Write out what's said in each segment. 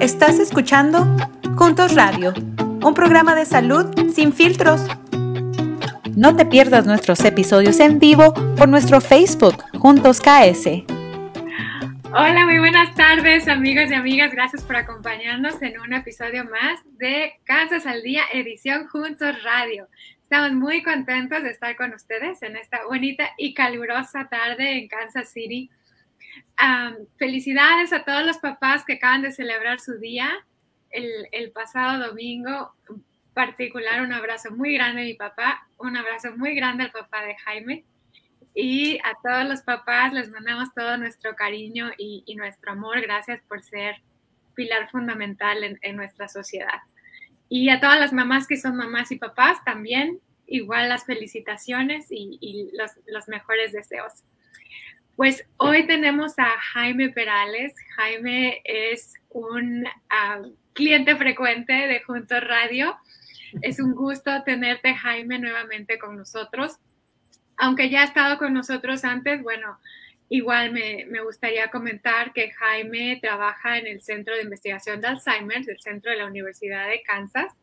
Estás escuchando Juntos Radio, un programa de salud sin filtros. No te pierdas nuestros episodios en vivo por nuestro Facebook Juntos KS. Hola, muy buenas tardes amigos y amigas. Gracias por acompañarnos en un episodio más de Kansas al Día, edición Juntos Radio. Estamos muy contentos de estar con ustedes en esta bonita y calurosa tarde en Kansas City felicidades a todos los papás que acaban de celebrar su día el, pasado domingo. En particular, un abrazo muy grande a mi papá, un abrazo muy grande al papá de Jaime. Y a todos los papás les mandamos todo nuestro cariño y, nuestro amor. Gracias por ser pilar fundamental en, nuestra sociedad. Y a todas las mamás que son mamás y papás también, igual las felicitaciones y, los mejores deseos. Pues hoy tenemos a Jaime Perales. Jaime es un ah, cliente frecuente de Juntos Radio. Es un gusto tenerte, Jaime, nuevamente con nosotros. Aunque ya ha estado con nosotros antes, bueno, igual me, me, gustaría comentar que Jaime trabaja en el Centro de Investigación de Alzheimer del Centro de la Universidad de Kansas.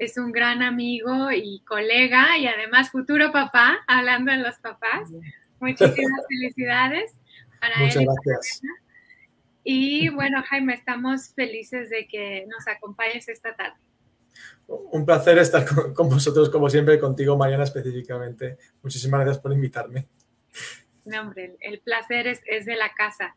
Es un gran amigo y colega y además futuro papá, hablando de los papás. Muchísimas felicidades para Muchas gracias. Y bueno, Jaime, estamos felices de que nos acompañes esta tarde. Un placer estar con, vosotros, como siempre, contigo, Mariana, específicamente. Muchísimas gracias por invitarme. No, hombre, el, placer es, es, de la casa.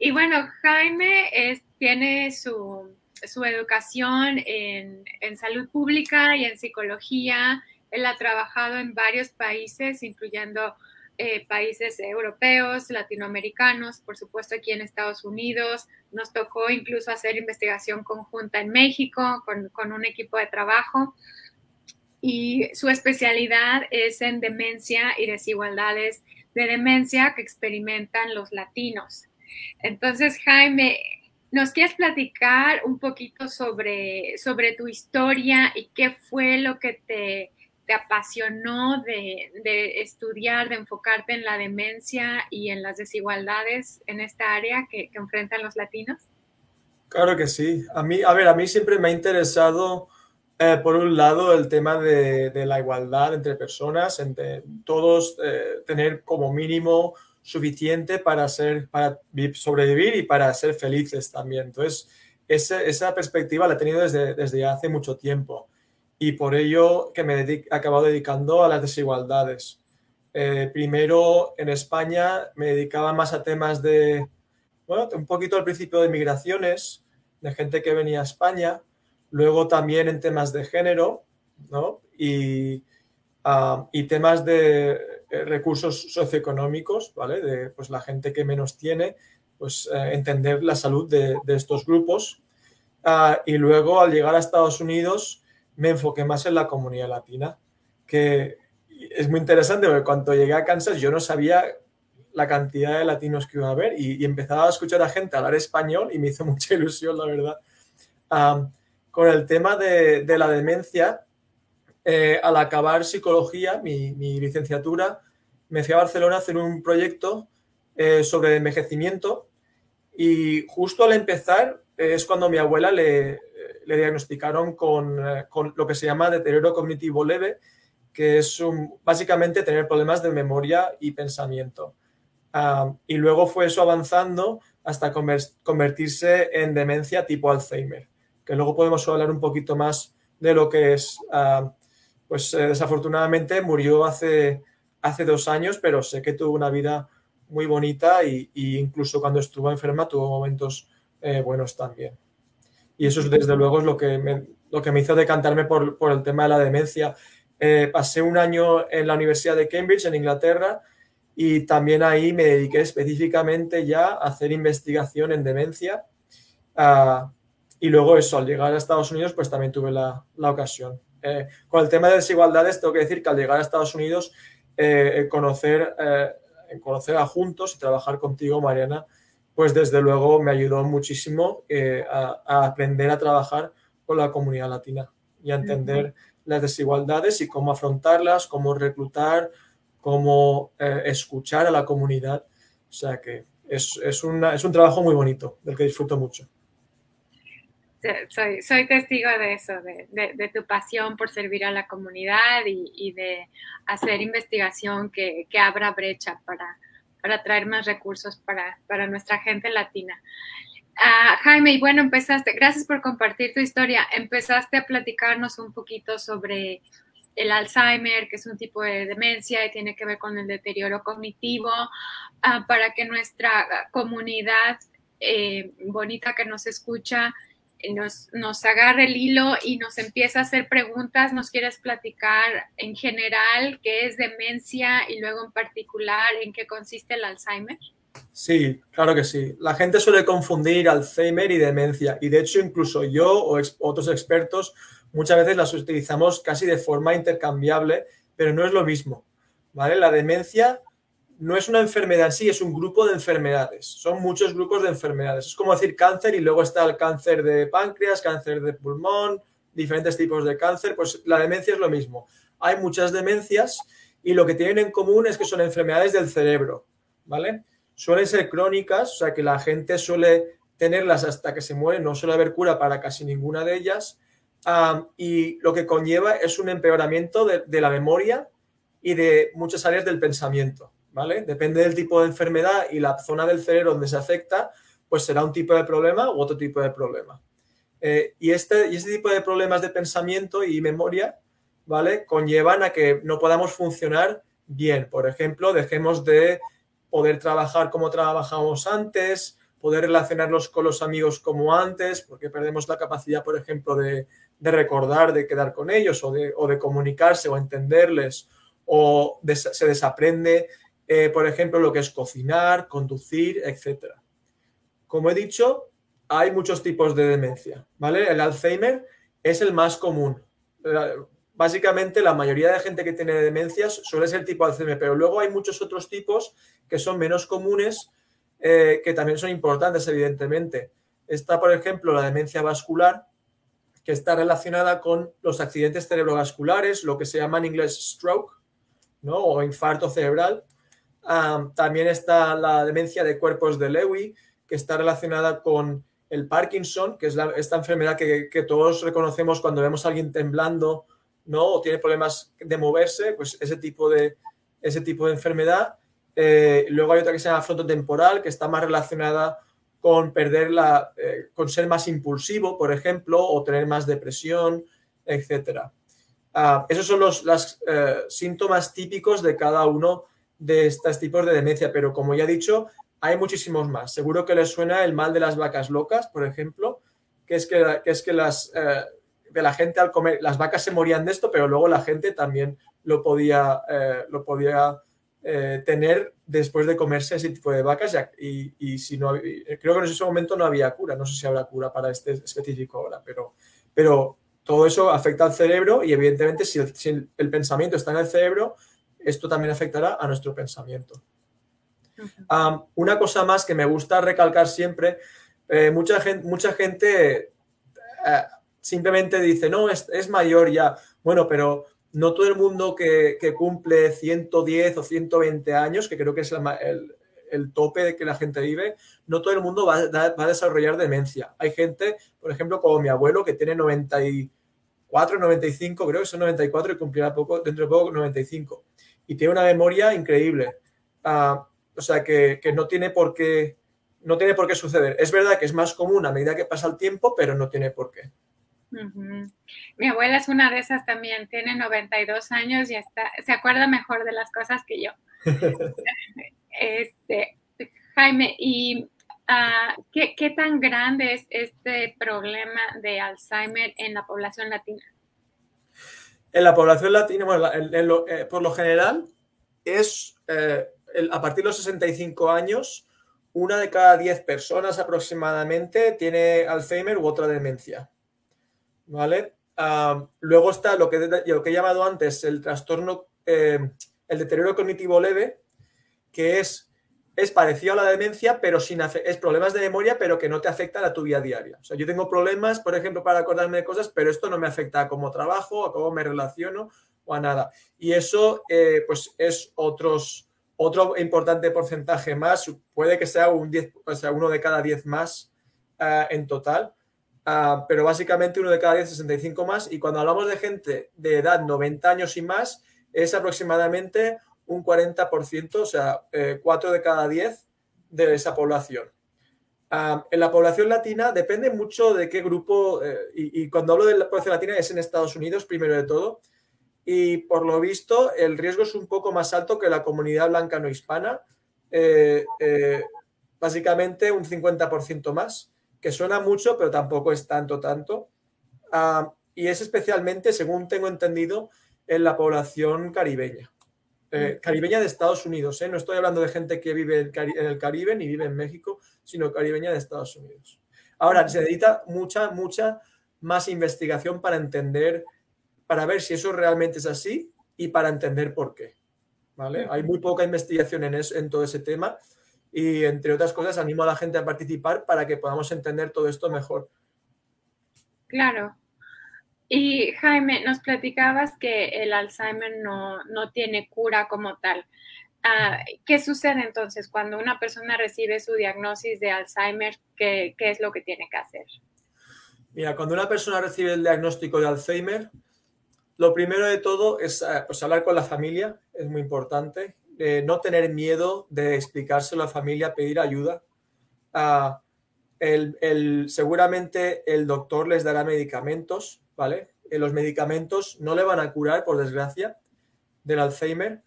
Y bueno, Jaime es, tiene su, su educación en, en, salud pública y en psicología. Él ha trabajado en varios países, incluyendo eh, países europeos, latinoamericanos, por supuesto aquí en Estados Unidos. Nos tocó incluso hacer investigación conjunta en México con, con un equipo de trabajo. Y su especialidad es en demencia y desigualdades de demencia que experimentan los latinos. Entonces, Jaime, ¿nos quieres platicar un poquito sobre, sobre tu historia y qué fue lo que te te apasionó de, estudiar, de enfocarte en la demencia y en las desigualdades en esta área que, enfrentan los latinos? Claro que sí. A mí, a ver, a mí siempre me ha interesado, eh, por un lado, el tema de, la igualdad entre personas, entre todos eh, tener como mínimo suficiente para, ser, para sobrevivir y para ser felices también. Entonces, esa, perspectiva la he tenido desde hace mucho tiempo y por ello que me he acabado dedicando a las desigualdades. Eh, primero en España me dedicaba más a temas de, bueno, un poquito al principio de migraciones, de gente que venía a España, luego también en temas de género, ¿no? Y, y temas de eh, recursos socioeconómicos, ¿vale? De pues, la gente que menos tiene, pues eh, entender la salud de, de estos grupos. Ah, y luego al llegar a Estados Unidos, me enfoqué más en la comunidad latina, que es muy interesante porque cuando llegué a Kansas yo no sabía la cantidad de latinos que iba a haber y, empezaba a escuchar a gente hablar español y me hizo mucha ilusión, la verdad. con el tema de, la demencia, eh, al acabar psicología, mi, licenciatura, me fui a Barcelona a hacer un proyecto eh, sobre envejecimiento y justo al empezar es cuando mi abuela le, le diagnosticaron eh, con, lo que se llama deterioro cognitivo leve, que es básicamente tener problemas de memoria y pensamiento. Ah, y luego fue eso avanzando hasta convertirse en demencia tipo Alzheimer, que luego podemos hablar un poquito más de lo que es. Ah, pues eh, desafortunadamente murió hace, hace dos años, pero sé que tuvo una vida muy bonita y, incluso cuando estuvo enferma tuvo momentos eh, buenos también. Y eso desde luego es lo que me, lo que me hizo decantarme por, por el tema de la demencia. Eh, pasé un año en la Universidad de Cambridge, en Inglaterra, y también ahí me dediqué específicamente ya a hacer investigación en demencia. Uh, y luego eso, al llegar a Estados Unidos, pues también tuve la, la ocasión. Eh, con el tema de desigualdades, tengo que decir que al llegar a Estados Unidos, eh, conocer, conocer a Juntos y trabajar contigo, Mariana, pues desde luego me ayudó muchísimo eh, a, aprender a trabajar con la comunidad latina y a entender las desigualdades y cómo afrontarlas, cómo reclutar, cómo eh, escuchar a la comunidad. O sea que es, es, un trabajo muy bonito, del que disfruto mucho. soy, soy testigo de eso, de, tu pasión por servir a la comunidad y, de hacer investigación que, abra brecha para, para traer más recursos para, para nuestra gente latina. Ah, Jaime, y bueno, empezaste, gracias por compartir tu historia. Empezaste a platicarnos un poquito sobre el Alzheimer, que es un tipo de demencia y tiene que ver con el deterioro cognitivo, ah, para que nuestra comunidad eh, bonita que nos escucha nos, nos agarre el hilo y nos empieza a hacer preguntas, nos quieres platicar en general qué es demencia y luego en particular en qué consiste el Alzheimer. Sí, claro que sí. La gente suele confundir Alzheimer y demencia y de hecho incluso yo o otros expertos muchas veces las utilizamos casi de forma intercambiable, pero no es lo mismo. ¿vale? La demencia no es una enfermedad en sí, es un grupo de enfermedades. Son muchos grupos de enfermedades. Es como decir cáncer y luego está el cáncer de páncreas, cáncer de pulmón, diferentes tipos de cáncer. Pues la demencia es lo mismo. Hay muchas demencias y lo que tienen en común es que son enfermedades del cerebro, ¿vale? Suelen ser crónicas, o sea que la gente suele tenerlas hasta que se muere, no suele haber cura para casi ninguna de ellas. y lo que conlleva es un empeoramiento de la memoria y de muchas áreas del pensamiento. Depende del tipo de enfermedad y la zona del cerebro donde se afecta, pues será un tipo de problema u otro tipo de problema. Eh, y, este, y este tipo de problemas de pensamiento y memoria, ¿vale? Conllevan a que no podamos funcionar bien. Por ejemplo, dejemos de poder trabajar como trabajábamos antes, poder relacionarnos con los amigos como antes, porque perdemos la capacidad, por ejemplo, de, recordar, de quedar con ellos o de, o de comunicarse o entenderles, o se desaprende eh, por ejemplo, lo que es cocinar, conducir, etc. Como he dicho, hay muchos tipos de demencia, ¿vale? El Alzheimer es el más común. Básicamente, la mayoría de gente que tiene demencias suele ser tipo Alzheimer, pero luego hay muchos otros tipos que son menos comunes, eh, que también son importantes, evidentemente. Está, por ejemplo, la demencia vascular, que está relacionada con los accidentes cerebrovasculares, lo que se llama en inglés stroke, ¿no? O infarto cerebral también está la demencia de cuerpos de Lewy, que está relacionada con el Parkinson, que es esta enfermedad que, todos reconocemos cuando vemos a alguien temblando, ¿no? O tiene problemas de moverse, pues ese tipo de, ese tipo de enfermedad. Eh, luego hay otra que se llama frontotemporal, que está más relacionada con perder la, eh, con ser más impulsivo, por ejemplo, o tener más depresión, etcétera. Ah, esos son los eh, síntomas típicos de cada uno de estos tipos de demencia, pero como ya he dicho, hay muchísimos más. Seguro que les suena el mal de las vacas locas, por ejemplo, que es que, es que las, eh, de la gente al comer, las vacas se morían de esto, pero luego la gente también lo podía, eh, lo podía eh, tener después de comerse ese tipo de vacas y, y si no, creo que en ese momento no había cura, no sé si habrá cura para este específico ahora, pero, pero todo eso afecta al cerebro y evidentemente si el pensamiento está en el cerebro, esto también afectará a nuestro pensamiento. una cosa más que me gusta recalcar siempre, eh, mucha gente, mucha gente eh, simplemente dice, no, es, mayor ya. Bueno, pero no todo el mundo que, cumple 110 o 120 años, que creo que es el, tope de que la gente vive, no todo el mundo va, va, a desarrollar demencia. Hay gente, por ejemplo, como mi abuelo, que tiene 94, 95, creo que son 94 y cumplirá poco, dentro de poco 95 y tiene una memoria increíble. Ah, o sea, que, no, tiene por qué, no tiene por qué suceder. Es verdad que es más común a medida que pasa el tiempo, pero no tiene por qué. Mi abuela es una de esas también, tiene 92 años y está, se acuerda mejor de las cosas que yo. este, Jaime, ¿y ah, ¿qué, tan grande es este problema de Alzheimer en la población latina? En la población latina, eh, por lo general, es eh, a partir de los 65 años, una de cada 10 personas aproximadamente tiene Alzheimer u otra demencia. ¿Vale? Ah, luego está lo que, lo que he llamado antes el trastorno, eh, el deterioro cognitivo leve, que es es parecido a la demencia, pero sin es problemas de memoria, pero que no te afectan a tu vida diaria. O sea, yo tengo problemas, por ejemplo, para acordarme de cosas, pero esto no me afecta a cómo trabajo, a cómo me relaciono o a nada. Y eso, eh, pues, es otro importante porcentaje más. Puede que sea un 10, o sea, uno de cada 10 más eh, en total. Ah, pero básicamente uno de cada 10, 65 más. Y cuando hablamos de gente de edad 90 años y más, es aproximadamente un 40%, o sea, 4 de cada 10 de esa población. Ah, en la población latina depende mucho de qué grupo, eh, y, cuando hablo de la población latina es en Estados Unidos, primero de todo, y por lo visto el riesgo es un poco más alto que la comunidad blanca no hispana, eh, eh, básicamente un 50% más, que suena mucho, pero tampoco es tanto, tanto. Ah, y es especialmente, según tengo entendido, en la población caribeña. Mm. caribeña de Estados Unidos, no estoy hablando de gente que vive en el Caribe ni vive en México, sino caribeña de Estados Unidos. Ahora, se necesita mucha, mucha más investigación para entender, para ver si eso realmente es así y para entender por qué. ¿vale? Hay muy poca investigación en, en todo ese tema y, entre otras cosas, animo a la gente a participar para que podamos entender todo esto mejor. Claro. Y Jaime, nos platicabas que el Alzheimer no, no tiene cura como tal. Ah, ¿Qué sucede entonces cuando una persona recibe su diagnóstico de Alzheimer? ¿qué, es lo que tiene que hacer? Mira, cuando una persona recibe el diagnóstico de Alzheimer, lo primero de todo es eh, pues, hablar con la familia, es muy importante. Eh, no tener miedo de explicárselo a la familia, pedir ayuda. Ah, el, seguramente el doctor les dará medicamentos, ¿vale? Eh, los medicamentos no le van a curar, por desgracia, del Alzheimer,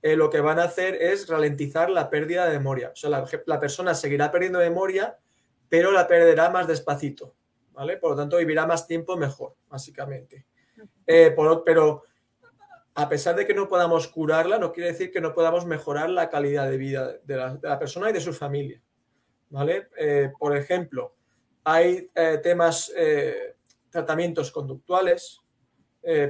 eh, lo que van a hacer es ralentizar la pérdida de memoria. O sea, la, persona seguirá perdiendo memoria, pero la perderá más despacito, ¿vale? Por lo tanto, vivirá más tiempo mejor, básicamente. Eh, pero a pesar de que no podamos curarla, no quiere decir que no podamos mejorar la calidad de vida de la, persona y de su familia, ¿vale? Eh, por ejemplo, hay temas, tratamientos conductuales,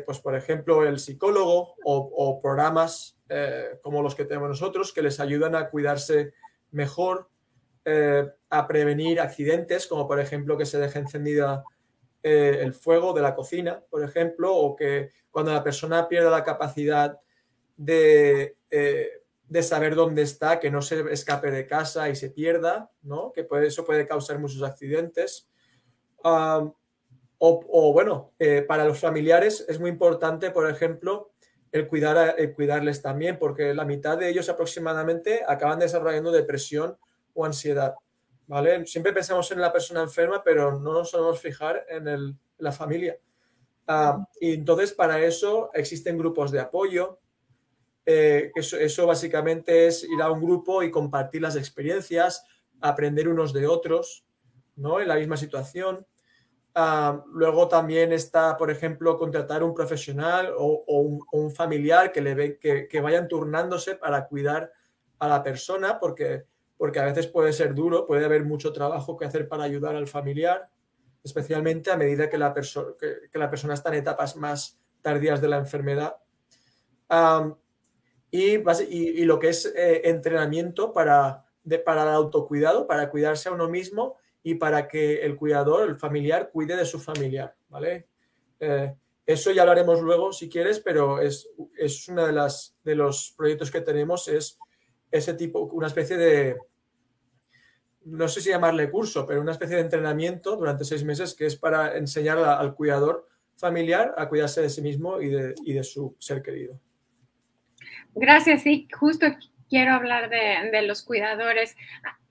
pues por ejemplo, el psicólogo o programas eh, como los que tenemos nosotros, que les ayudan a cuidarse mejor, eh, a prevenir accidentes, como por ejemplo que se deje encendida eh, el fuego de la cocina, por ejemplo, o que cuando la persona pierda la capacidad de, de saber dónde está, que no se escape de casa y se pierda, ¿no? que eso puede causar muchos accidentes. O, bueno, para los familiares es muy importante, por ejemplo, el, cuidar, cuidarles también, porque la mitad de ellos aproximadamente acaban desarrollando depresión o ansiedad. ¿vale? Siempre pensamos en la persona enferma, pero no nos solemos fijar en, la familia. Ah, y entonces para eso existen grupos de apoyo. Eh, eso, eso básicamente es ir a un grupo y compartir las experiencias, aprender unos de otros, ¿no? En la misma situación. Ah, luego también está, por ejemplo, contratar un profesional o, un, familiar que, le ve, que, vayan turnándose para cuidar a la persona, porque, porque a veces puede ser duro, puede haber mucho trabajo que hacer para ayudar al familiar, especialmente a medida que la, que, la persona está en etapas más tardías de la enfermedad. y, y, lo que es eh, entrenamiento para, de, para el autocuidado, para cuidarse a uno mismo y para que el cuidador, el familiar, cuide de su familiar, ¿vale? Eh, eso ya lo haremos luego si quieres, pero es, es uno de, de los proyectos que tenemos, es ese tipo, una especie de, no sé si llamarle curso, pero una especie de entrenamiento durante seis meses que es para enseñar al cuidador familiar a cuidarse de sí mismo y de, y de su ser querido. Gracias, sí, justo quiero hablar de los cuidadores.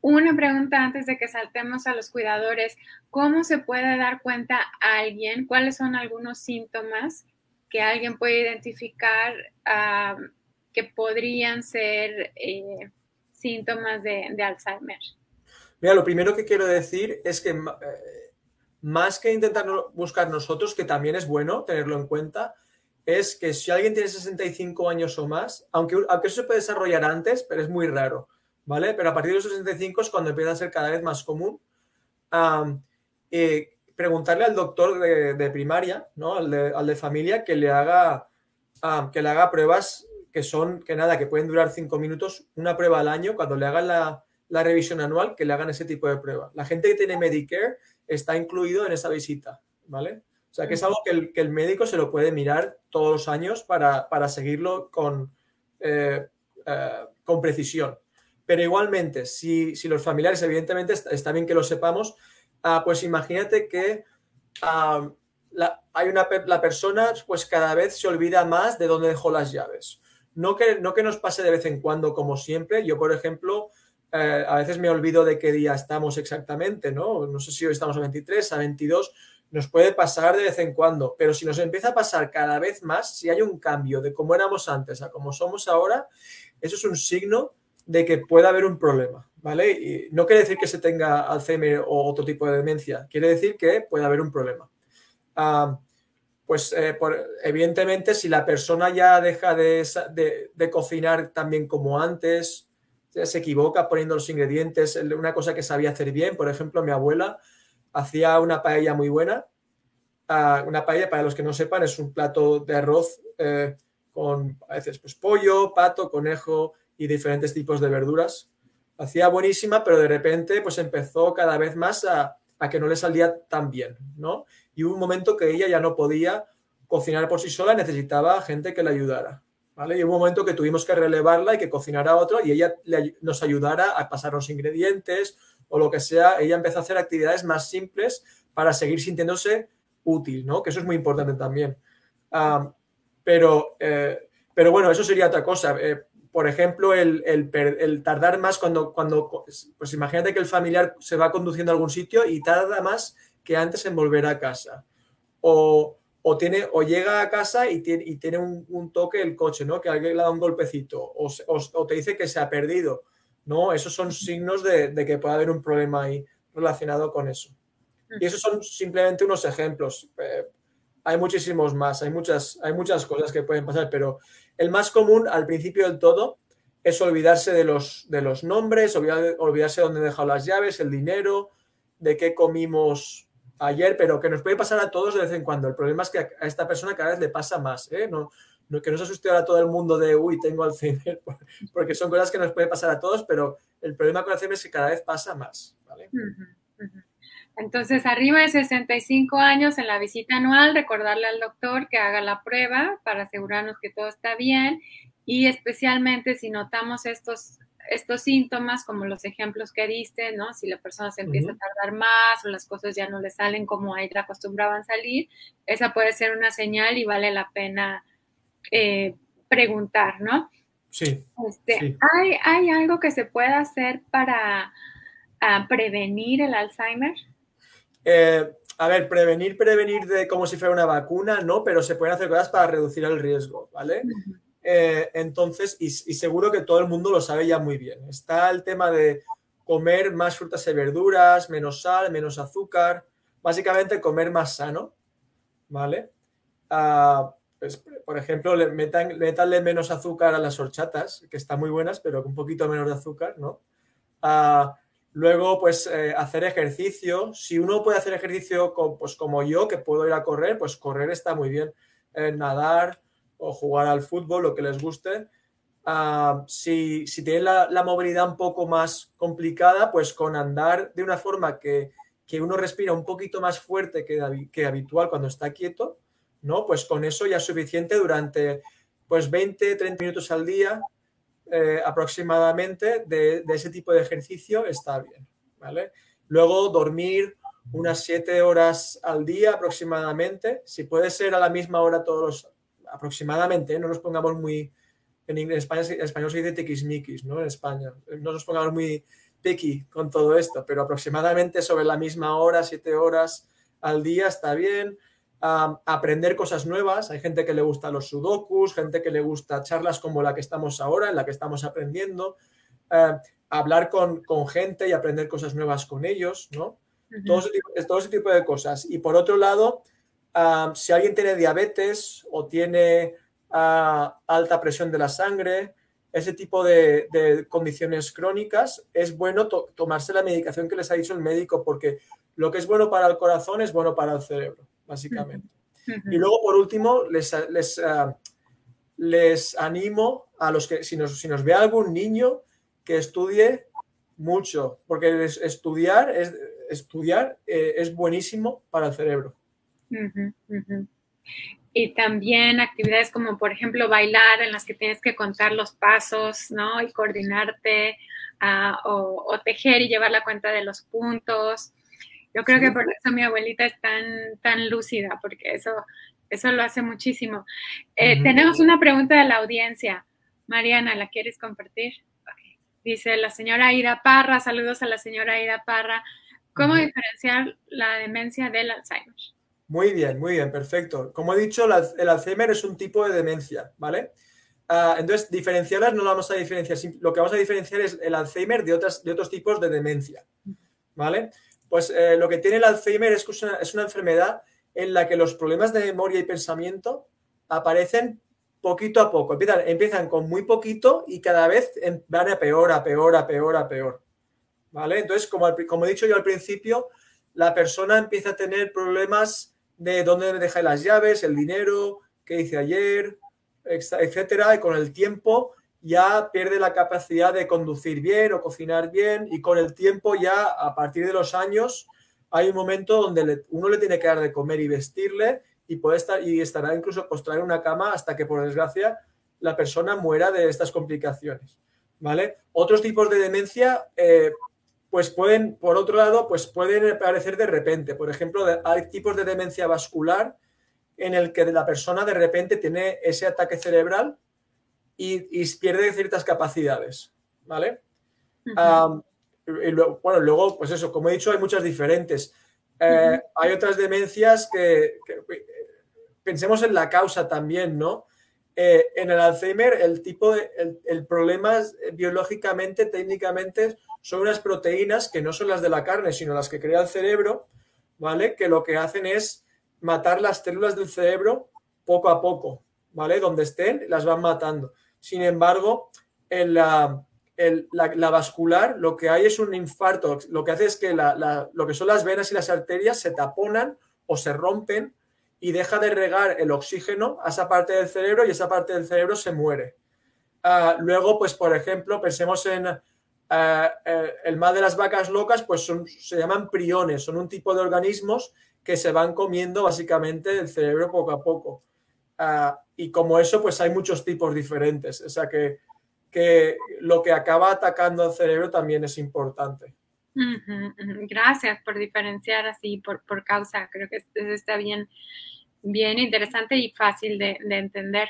Una pregunta antes de que saltemos a los cuidadores. ¿Cómo se puede dar cuenta a alguien? ¿Cuáles son algunos síntomas que alguien puede identificar que podrían ser eh, síntomas de, Alzheimer? Mira, lo primero que quiero decir es que eh, más que intentar buscar nosotros, que también es bueno tenerlo en cuenta, es que si alguien tiene 65 años o más, aunque, aunque eso se puede desarrollar antes, pero es muy raro ¿vale? Pero a partir de los 65 es cuando empieza a ser cada vez más común. Eh, preguntarle al doctor de, primaria, ¿no? Al de, familia, que le haga, que le haga pruebas que son, que nada, que pueden durar cinco minutos, una prueba al año, cuando le hagan la, revisión anual, que le hagan ese tipo de prueba. La gente que tiene Medicare está incluido en esa visita, ¿vale? O sea, que es algo que el, médico se lo puede mirar todos los años para, seguirlo con, eh, eh, con precisión. Pero igualmente, si, los familiares, evidentemente, está, bien que lo sepamos, ah, pues imagínate que hay una, la persona pues cada vez se olvida más de dónde dejó las llaves. No que, no que nos pase de vez en cuando como siempre. Yo, por ejemplo, eh, a veces me olvido de qué día estamos exactamente, ¿no? No sé si hoy estamos a 23, a 22, nos puede pasar de vez en cuando, pero si nos empieza a pasar cada vez más, si hay un cambio de cómo éramos antes a cómo somos ahora, eso es un signo de que puede haber un problema, ¿vale? Y no quiere decir que se tenga Alzheimer o otro tipo de demencia, quiere decir que puede haber un problema. Ah, pues eh, evidentemente si la persona ya deja de, cocinar también como antes, se equivoca poniendo los ingredientes, una cosa que sabía hacer bien, por ejemplo, mi abuela hacía una paella muy buena. Ah, una paella, para los que no sepan, es un plato de arroz eh, con a veces pues, pollo, pato, conejo y diferentes tipos de verduras. Hacía buenísima, pero de repente pues empezó cada vez más a, a que no le salía tan bien, ¿no? y hubo un momento que ella ya no podía cocinar por sí sola, necesitaba gente que le ayudara. ¿vale? Y hubo un momento que tuvimos que relevarla y que cocinara otro y ella nos ayudara a pasar los ingredientes o lo que sea. Ella empezó a hacer actividades más simples para seguir sintiéndose útil, ¿no? Que eso es muy importante también. pero, eh, pero bueno, eso sería otra cosa. Eh, por ejemplo, el, el, tardar más cuando, cuando, pues imagínate que el familiar se va conduciendo a algún sitio y tarda más que antes en volver a casa. O, tiene, o llega a casa y tiene, y tiene un, toque el coche, ¿no? Que alguien le da un golpecito, o, te dice que se ha perdido, ¿no? Esos son signos de, que puede haber un problema ahí relacionado con eso. Y esos son simplemente unos ejemplos. Eh, hay muchísimos más, hay muchas, hay muchas cosas que pueden pasar, pero el más común al principio del todo es olvidarse de los, de los nombres, olvidarse de dónde han dejado las llaves, el dinero, de qué comimos ayer, pero que nos puede pasar a todos de vez en cuando. El problema es que a esta persona cada vez le pasa más, ¿eh? No, no, que no se asuste ahora todo el mundo de, uy, tengo Alzheimer, porque son cosas que nos puede pasar a todos, pero el problema con Alzheimer es que cada vez pasa más, ¿vale? Entonces, arriba de 65 años en la visita anual, recordarle al doctor que haga la prueba para asegurarnos que todo está bien y especialmente si notamos estos estos síntomas, como los ejemplos que diste, ¿no? Si la persona se empieza a tardar más o las cosas ya no le salen como ahí acostumbraban salir, esa puede ser una señal y vale la pena eh, preguntar, ¿no? Sí. Este, ¿hay, ¿hay, algo que se pueda hacer para ah, prevenir el Alzheimer? Eh, a ver, prevenir, prevenir de como si fuera una vacuna, no, pero se pueden hacer cosas para reducir el riesgo, ¿vale? Eh, entonces, y, seguro que todo el mundo lo sabe ya muy bien. Está el tema de comer más frutas y verduras, menos sal, menos azúcar, básicamente comer más sano, ¿vale? Ah, pues, por ejemplo, le metan, metanle menos azúcar a las horchatas, que están muy buenas, pero con un poquito menos de azúcar, ¿no? Ah, luego, pues eh, hacer ejercicio. Si uno puede hacer ejercicio pues, como yo, que puedo ir a correr, pues correr está muy bien. Eh, nadar, o jugar al fútbol, lo que les guste. Ah, si, si tienen la, movilidad un poco más complicada, pues con andar de una forma que, uno respira un poquito más fuerte que, que, habitual cuando está quieto, ¿no? Pues con eso ya es suficiente durante pues 20, 30 minutos al día eh, aproximadamente de, ese tipo de ejercicio está bien, ¿vale? Luego dormir unas 7 horas al día aproximadamente, si puede ser a la misma hora todos los, aproximadamente, ¿eh? no nos pongamos muy, en, España, en español se dice tiquismiquis, ¿no? En España, no nos pongamos muy picky con todo esto, pero aproximadamente sobre la misma hora, siete horas al día está bien. Aprender cosas nuevas, hay gente que le gusta los sudokus, gente que le gusta charlas como la que estamos ahora, en la que estamos aprendiendo, eh, hablar con, con, gente y aprender cosas nuevas con ellos, ¿no? todo, todo ese tipo de cosas. Y por otro lado, si alguien tiene diabetes o tiene ah, alta presión de la sangre, ese tipo de, condiciones crónicas, es bueno tomarse la medicación que les ha dicho el médico porque lo que es bueno para el corazón es bueno para el cerebro, básicamente. Y luego, por último, les, les, ah, les animo a los que, si nos, si nos ve algún niño, que estudie mucho, porque estudiar es, estudiar, eh, es buenísimo para el cerebro. Y también actividades como, por ejemplo, bailar, en las que tienes que contar los pasos, ¿no? Y coordinarte, ah, o, tejer y llevar la cuenta de los puntos. Yo creo que por eso mi abuelita es tan, tan lúcida, porque eso, eso lo hace muchísimo. Eh, tenemos una pregunta de la audiencia. Mariana, ¿la quieres compartir? Dice la señora Ida Parra, saludos a la señora Ida Parra. ¿Cómo diferenciar la demencia del Alzheimer? Muy bien, muy bien, perfecto. Como he dicho, el Alzheimer es un tipo de demencia, ¿vale? Ah, entonces, diferenciarlas no lo vamos a diferenciar. Lo que vamos a diferenciar es el Alzheimer de, otras, de otros tipos de demencia, ¿vale? Pues eh, lo que tiene el Alzheimer es, una, es una enfermedad en la que los problemas de memoria y pensamiento aparecen poquito a poco. Empiezan, con muy poquito y cada vez van a peor, a peor, a peor, a peor. ¿Vale? Entonces, como, he dicho yo al principio, la persona empieza a tener problemas de dónde me deja las llaves, el dinero, qué hice ayer, etcétera, y con el tiempo ya pierde la capacidad de conducir bien o cocinar bien y con el tiempo ya a partir de los años hay un momento donde uno le tiene que dar de comer y vestirle y puede estar y estará incluso postrado en una cama hasta que por desgracia la persona muera de estas complicaciones, ¿vale? Otros tipos de demencia eh, pues pueden, por otro lado, pues pueden aparecer de repente. Por ejemplo, hay tipos de demencia vascular en el que la persona de repente tiene ese ataque cerebral y, pierde ciertas capacidades, ¿vale? y bueno, luego, pues eso, como he dicho, hay muchas diferentes. Eh, hay otras demencias que, pensemos en la causa también, ¿no? Eh, en el Alzheimer, el tipo de, el, problema eh, biológicamente, técnicamente, son unas proteínas que no son las de la carne, sino las que crea el cerebro, ¿vale? Que lo que hacen es matar las células del cerebro poco a poco, ¿vale? Donde estén, las van matando. Sin embargo, en la, la, vascular lo que hay es un infarto. Lo que hace es que lo que son las venas y las arterias se taponan o se rompen y deja de regar el oxígeno a esa parte del cerebro y esa parte del cerebro se muere. Ah, luego, pues por ejemplo, pensemos en ah, eh, el mal de las vacas locas, pues se llaman priones, son un tipo de organismos que se van comiendo básicamente el cerebro poco a poco. Y como eso, pues hay muchos tipos diferentes. O sea que, que lo que acaba atacando al cerebro también es importante. Gracias por diferenciar así por, por causa. Creo que está bien, bien interesante y fácil de, entender.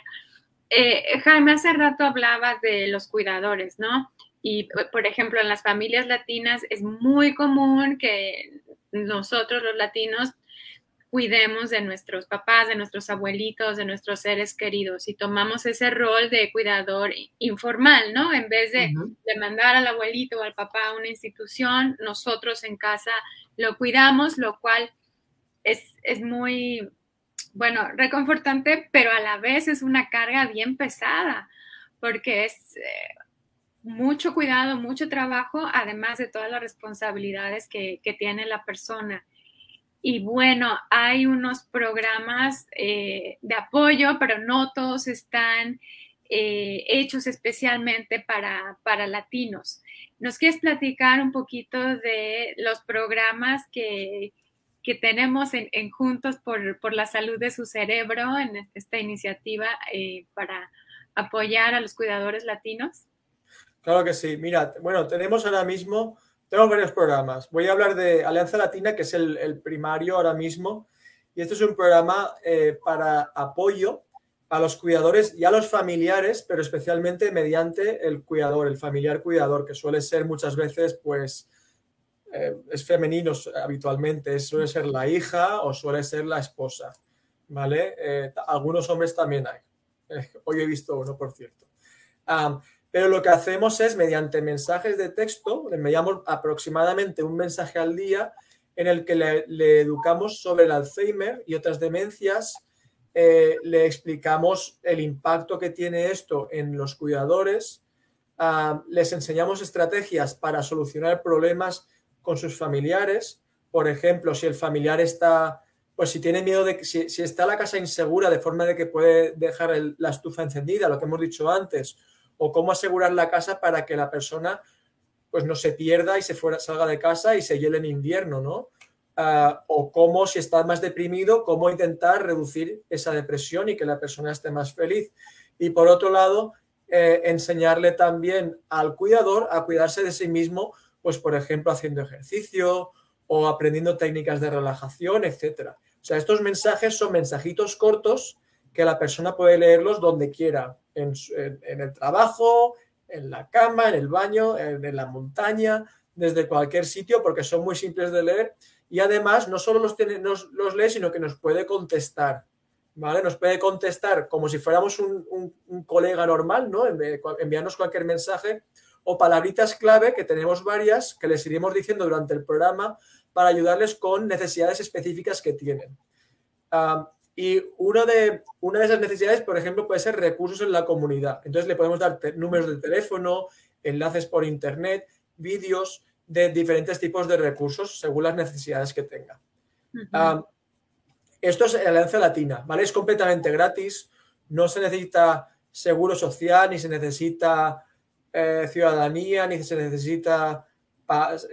Eh, Jaime, hace rato hablabas de los cuidadores, ¿no? Y, por ejemplo, en las familias latinas es muy común que nosotros los latinos cuidemos de nuestros papás, de nuestros abuelitos, de nuestros seres queridos y tomamos ese rol de cuidador informal, ¿no? En vez de, mandar al abuelito o al papá a una institución, nosotros en casa lo cuidamos, lo cual es, muy, bueno, reconfortante, pero a la vez es una carga bien pesada, porque es... Eh, mucho cuidado, mucho trabajo, además de todas las responsabilidades que, que tiene la persona. Y bueno, hay unos programas eh, de apoyo, pero no todos están eh, hechos especialmente para, para, latinos. ¿Nos quieres platicar un poquito de los programas que, que tenemos en, Juntos por, por, la Salud de su Cerebro en esta iniciativa eh, para apoyar a los cuidadores latinos? Claro que sí. Mira, bueno, tenemos ahora mismo tengo varios programas. Voy a hablar de Alianza Latina, que es el, primario ahora mismo. Y este es un programa eh, para apoyo a los cuidadores y a los familiares, pero especialmente mediante el cuidador, el familiar cuidador, que suele ser muchas veces, pues, eh, es femenino habitualmente, suele ser la hija o suele ser la esposa, ¿vale? Eh, algunos hombres también hay. hoy he visto uno, por cierto. Pero lo que hacemos es, mediante mensajes de texto, le enviamos aproximadamente un mensaje al día en el que le, educamos sobre el Alzheimer y otras demencias, eh, le explicamos el impacto que tiene esto en los cuidadores, ah, les enseñamos estrategias para solucionar problemas con sus familiares. Por ejemplo, si el familiar está, pues si tiene miedo de que, si, está la casa insegura de forma de que puede dejar la estufa encendida, lo que hemos dicho antes, o cómo asegurar la casa para que la persona pues no se pierda y se fuera, salga de casa y se hiele en invierno, ¿no? Ah, o cómo, si está más deprimido, cómo intentar reducir esa depresión y que la persona esté más feliz. Y por otro lado, eh, enseñarle también al cuidador a cuidarse de sí mismo, pues por ejemplo haciendo ejercicio o aprendiendo técnicas de relajación, etc. O sea, estos mensajes son mensajitos cortos que la persona puede leerlos donde quiera, en, el trabajo, en la cama, en el baño, en, la montaña, desde cualquier sitio, porque son muy simples de leer. Y además, no solo los, tiene, los lee, sino que nos puede contestar. ¿Vale? Nos puede contestar como si fuéramos un, colega normal, ¿no? Enviarnos cualquier mensaje o palabritas clave, que tenemos varias, que les iremos diciendo durante el programa para ayudarles con necesidades específicas que tienen. Y una de, una de esas necesidades, por ejemplo, puede ser recursos en la comunidad. Entonces le podemos dar números de teléfono, enlaces por internet, vídeos de diferentes tipos de recursos según las necesidades que tenga. esto es Alianza Latina, ¿vale? Es completamente gratis, no se necesita seguro social, ni se necesita eh, ciudadanía, ni se necesita,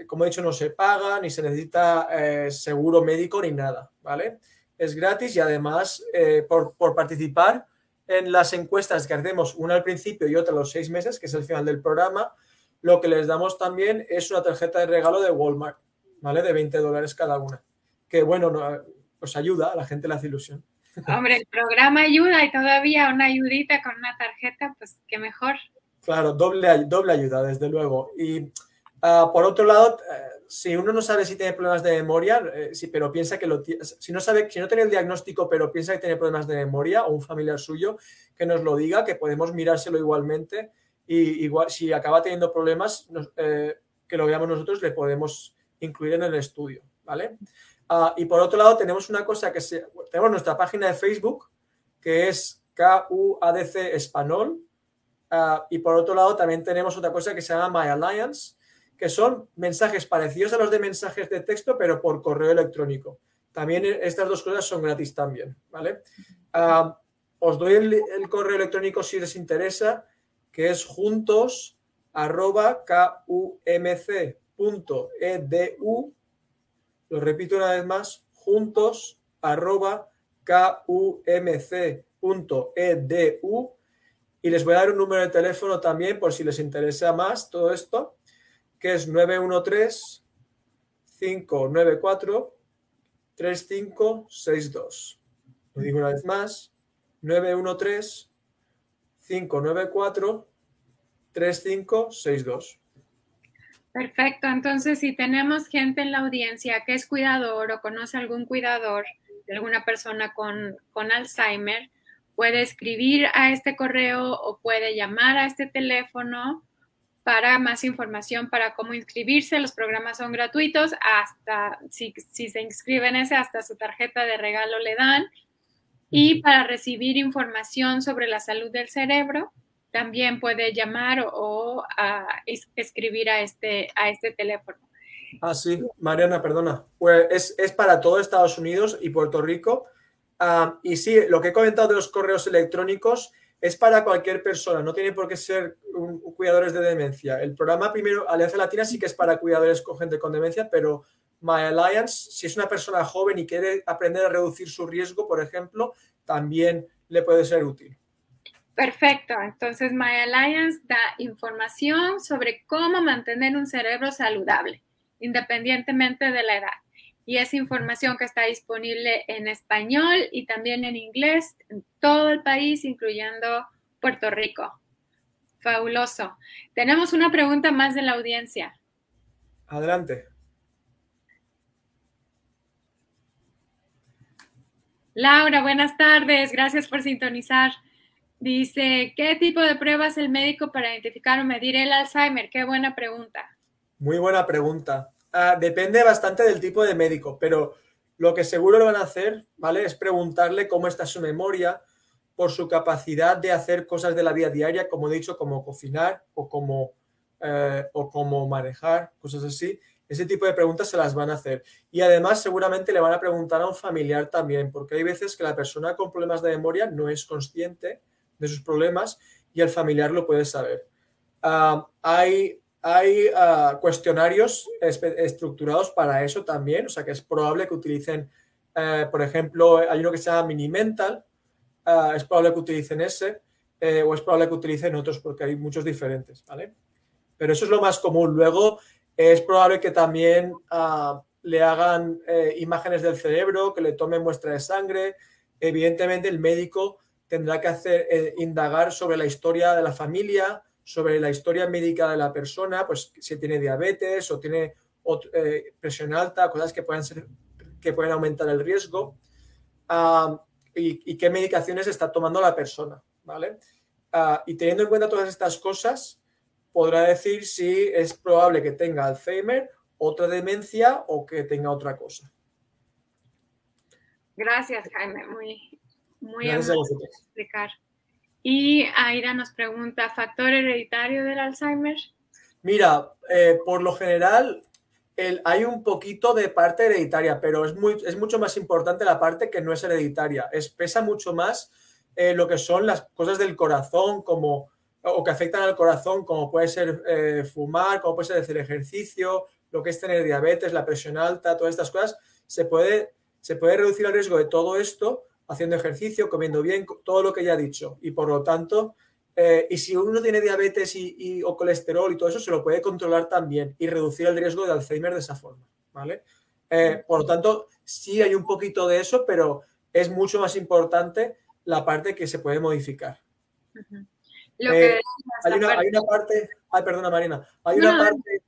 como he dicho, no se paga, ni se necesita eh, seguro médico, ni nada, ¿vale? Es gratis y además eh, por, participar en las encuestas que hacemos, una al principio y otra a los seis meses, que es el final del programa, lo que les damos también es una tarjeta de regalo de Walmart, ¿vale? De 20 dólares cada una. Que bueno, no, os ayuda, a la gente le hace ilusión. Hombre, el programa ayuda y todavía una ayudita con una tarjeta, pues qué mejor. Claro, doble, doble ayuda, desde luego. Y ah, por otro lado, eh, si uno no sabe si tiene problemas de memoria, eh, sí, pero piensa que lo si no sabe, si no tiene el diagnóstico, pero piensa que tiene problemas de memoria o un familiar suyo, que nos lo diga, que podemos mirárselo igualmente. Y igual, si acaba teniendo problemas, eh, que lo veamos nosotros, le podemos incluir en el estudio, ¿vale? Ah, y por otro lado, tenemos una cosa que se, tenemos nuestra página de Facebook, que es KUADC Español, Ah, y por otro lado, también tenemos otra cosa que se llama My Alliance, que son mensajes parecidos a los de mensajes de texto, pero por correo electrónico. También estas dos cosas son gratis también, ¿vale? Ah, os doy el, correo electrónico si les interesa, que es juntos arroba kumc.edu. Lo repito una vez más, juntos arroba kumc.edu y les voy a dar un número de teléfono también por si les interesa más todo esto, que es 913-594-3562. Lo digo una vez más, 913-594-3562. Perfecto, entonces si tenemos gente en la audiencia que es cuidador o conoce algún cuidador de alguna persona con, con Alzheimer, puede escribir a este correo o puede llamar a este teléfono para más información para cómo inscribirse. Los programas son gratuitos, hasta si, se inscriben ese, hasta su tarjeta de regalo le dan. Y para recibir información sobre la salud del cerebro, también puede llamar o, escribir a este, a este teléfono. Ah, sí, Mariana, perdona. Pues es, es para todo Estados Unidos y Puerto Rico y sí, lo que he comentado de los correos electrónicos es para cualquier persona, no tiene por qué ser cuidadores de demencia. El programa primero, Alianza Latina, sí que es para cuidadores con gente con demencia, pero My Alliance, si es una persona joven y quiere aprender a reducir su riesgo, por ejemplo, también le puede ser útil. Perfecto. Entonces, My Alliance da información sobre cómo mantener un cerebro saludable, independientemente de la edad y es información que está disponible en español y también en inglés en todo el país, incluyendo Puerto Rico. Fabuloso. Tenemos una pregunta más de la audiencia. Adelante. Laura, buenas tardes. Gracias por sintonizar. Dice, ¿qué tipo de pruebas el médico para identificar o medir el Alzheimer? Qué buena pregunta. Muy buena pregunta. Ah, depende bastante del tipo de médico, pero lo que seguro lo van a hacer, ¿vale? Es preguntarle cómo está su memoria, por su capacidad de hacer cosas de la vida diaria, como he dicho, como cocinar o como, eh, o como manejar, cosas así. Ese tipo de preguntas se las van a hacer. Y además seguramente le van a preguntar a un familiar también, porque hay veces que la persona con problemas de memoria no es consciente de sus problemas y el familiar lo puede saber. Ah, hay hay ah, cuestionarios estructurados para eso también, o sea que es probable que utilicen, eh, por ejemplo, hay uno que se llama Mini Mental, ah, es probable que utilicen ese, eh, o es probable que utilicen otros porque hay muchos diferentes, ¿vale? Pero eso es lo más común. Luego es probable que también ah, le hagan eh, imágenes del cerebro, que le tomen muestra de sangre. Evidentemente el médico tendrá que hacer, indagar sobre la historia de la familia, sobre la historia médica de la persona, pues si tiene diabetes o tiene eh, presión alta, cosas que pueden, ser, que pueden aumentar el riesgo, ah, y, qué medicaciones está tomando la persona, ¿vale? Ah, y teniendo en cuenta todas estas cosas, podrá decir si es probable que tenga Alzheimer, otra demencia o que tenga otra cosa. Gracias, Jaime. Muy, muy Gracias explicar. Y Aira nos pregunta, ¿factor hereditario del Alzheimer? Mira, eh, por lo general hay un poquito de parte hereditaria, pero es, muy, es mucho más importante la parte que no es hereditaria. Es, pesa mucho más eh, lo que son las cosas del corazón, como, o que afectan al corazón, como puede ser eh, fumar, como puede ser hacer ejercicio, lo que es tener diabetes, la presión alta, todas estas cosas. Se puede, se puede reducir el riesgo de todo esto haciendo ejercicio, comiendo bien, todo lo que ya he dicho. Y por lo tanto, eh, y si uno tiene diabetes y, o colesterol y todo eso, se lo puede controlar también y reducir el riesgo de Alzheimer de esa forma. ¿vale? Eh, por lo tanto, sí hay un poquito de eso, pero es mucho más importante la parte que se puede modificar. Eh, hay, una, hay, una, parte, ay, perdona Marina, hay una parte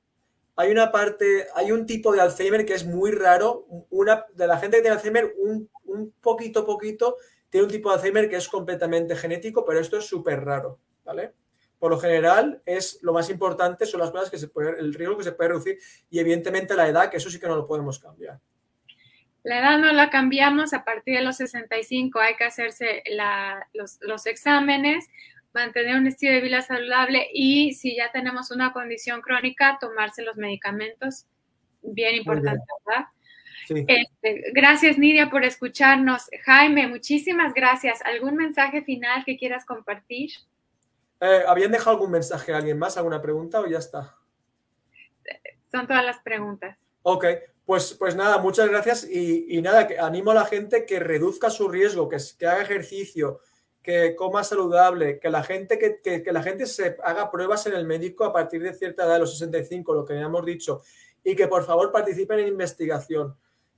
hay una parte, hay un tipo de Alzheimer que es muy raro. Una de la gente que tiene Alzheimer, un, un poquito, poquito, tiene un tipo de Alzheimer que es completamente genético, pero esto es súper raro, ¿vale? Por lo general, es lo más importante son las cosas que se puede, el riesgo que se puede reducir y evidentemente la edad, que eso sí que no lo podemos cambiar. La edad no la cambiamos a partir de los 65, hay que hacerse los, los exámenes mantener un estilo de vida saludable y si ya tenemos una condición crónica, tomarse los medicamentos. Bien importante, ¿verdad? Este, gracias, Nidia, por escucharnos. Jaime, muchísimas gracias. ¿Algún mensaje final que quieras compartir? Eh, ¿Habían dejado algún mensaje a alguien más? ¿Alguna pregunta o ya está? Son todas las preguntas. Ok, pues, pues nada, muchas gracias y, nada, que animo a la gente que reduzca su riesgo, que, que haga ejercicio, que coma saludable, que la gente que, la gente se haga pruebas en el médico a partir de cierta edad, de los 65, lo que ya hemos dicho, y que por favor participen en investigación.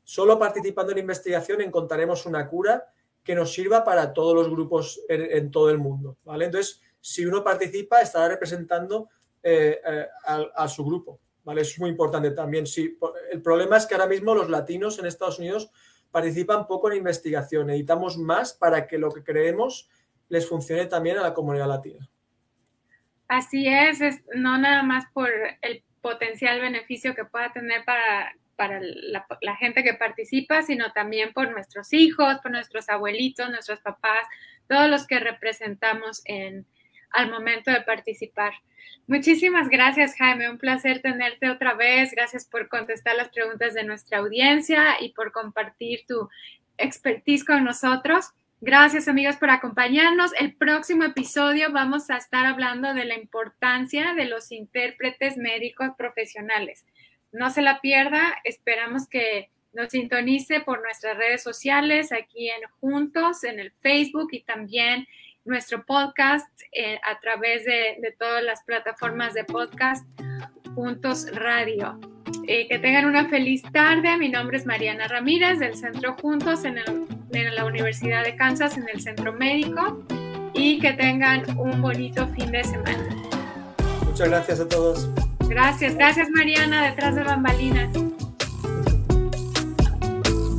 Solo participando en investigación encontraremos una cura que nos sirva para todos los grupos en, todo el mundo. ¿vale? Entonces, si uno participa, estará representando eh, eh, a, su grupo. ¿vale? Eso es muy importante también. Sí, el problema es que ahora mismo los latinos en Estados Unidos participan poco en investigación. Necesitamos más para que lo que creemos les funcione también a la comunidad latina. Así es no nada más por el potencial beneficio que pueda tener para, para la, gente que participa, sino también por nuestros hijos, por nuestros abuelitos, nuestros papás, todos los que representamos en, al momento de participar. Muchísimas gracias, Jaime. Un placer tenerte otra vez. Gracias por contestar las preguntas de nuestra audiencia y por compartir tu expertise con nosotros. Gracias amigos por acompañarnos. El próximo episodio vamos a estar hablando de la importancia de los intérpretes médicos profesionales. No se la pierda, esperamos que nos sintonice por nuestras redes sociales, aquí en Juntos, en el Facebook y también nuestro podcast eh, a través de, todas las plataformas de podcast Juntos Radio. Eh, que tengan una feliz tarde. Mi nombre es Mariana Ramírez del Centro Juntos en, en la Universidad de Kansas, en el Centro Médico. Y que tengan un bonito fin de semana. Muchas gracias a todos. Gracias, gracias Mariana, detrás de bambalinas.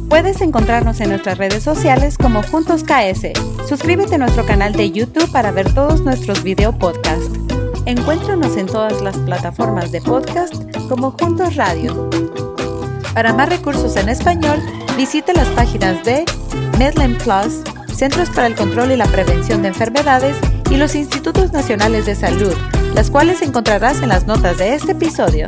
Puedes encontrarnos en nuestras redes sociales como Juntos KS. Suscríbete a nuestro canal de YouTube para ver todos nuestros video podcast. Encuéntranos en todas las plataformas de podcast como Juntos Radio. Para más recursos en español, visite las páginas de Medline Plus, Centros para el Control y la Prevención de Enfermedades y los Institutos Nacionales de Salud, las cuales encontrarás en las notas de este episodio.